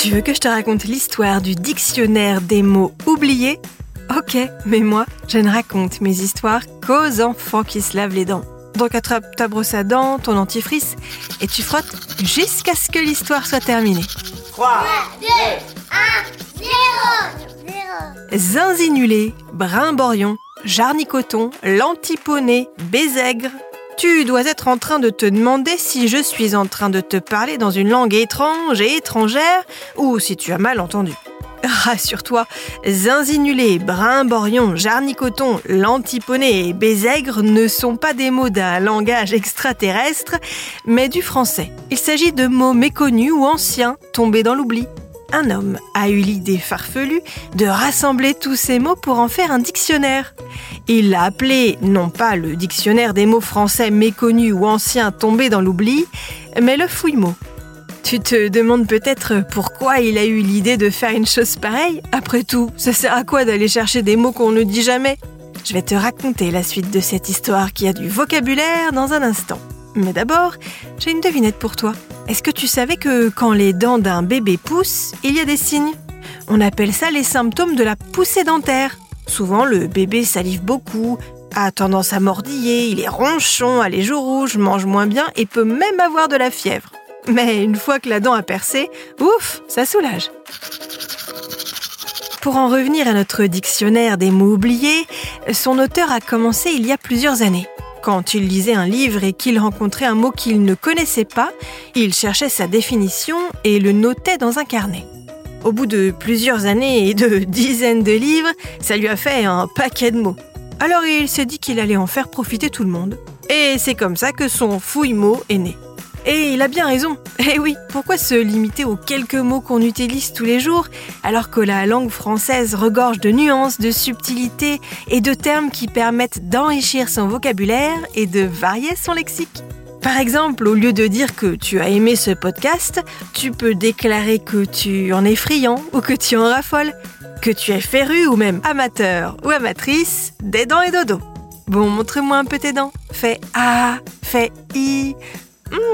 Tu veux que je te raconte l'histoire du dictionnaire des mots oubliés? Ok, mais moi, je ne raconte mes histoires qu'aux enfants qui se lavent les dents. Donc attrape ta brosse à dents, ton dentifrice, et tu frottes jusqu'à ce que l'histoire soit terminée. 3, 2, 1, 0, 0. Zinzinulé, brimborion, jarnicoton, lantiponné, bézègre. Tu dois être en train de te demander si je suis en train de te parler dans une langue étrange et étrangère ou si tu as mal entendu. Rassure-toi, zinzinulé, brimborion, jarnicoton, lantiponné et bézègre ne sont pas des mots d'un langage extraterrestre, mais du français. Il s'agit de mots méconnus ou anciens, tombés dans l'oubli. Un homme a eu l'idée farfelue de rassembler tous ces mots pour en faire un dictionnaire. Il l'a appelé non pas le dictionnaire des mots français méconnus ou anciens tombés dans l'oubli, mais le fouille-mot. Tu te demandes peut-être pourquoi il a eu l'idée de faire une chose pareille? Après tout, ça sert à quoi d'aller chercher des mots qu'on ne dit jamais? Je vais te raconter la suite de cette histoire qui a du vocabulaire dans un instant. Mais d'abord, j'ai une devinette pour toi. Est-ce que tu savais que quand les dents d'un bébé poussent, il y a des signes? On appelle ça les symptômes de la poussée dentaire. Souvent, le bébé salive beaucoup, a tendance à mordiller, il est ronchon, a les joues rouges, mange moins bien et peut même avoir de la fièvre. Mais une fois que la dent a percé, ouf, ça soulage. Pour en revenir à notre dictionnaire des mots oubliés, son auteur a commencé il y a plusieurs années. Quand il lisait un livre et qu'il rencontrait un mot qu'il ne connaissait pas, il cherchait sa définition et le notait dans un carnet. Au bout de plusieurs années et de dizaines de livres, ça lui a fait un paquet de mots. Alors il s'est dit qu'il allait en faire profiter tout le monde. Et c'est comme ça que son fouille-mot est né. Et il a bien raison. Eh oui, pourquoi se limiter aux quelques mots qu'on utilise tous les jours alors que la langue française regorge de nuances, de subtilités et de termes qui permettent d'enrichir son vocabulaire et de varier son lexique? Par exemple, au lieu de dire que tu as aimé ce podcast, tu peux déclarer que tu en es friand ou que tu en raffoles, que tu es féru ou même amateur ou amatrice des dents et dodo. Bon, montre-moi un peu tes dents. Fais A, fais I,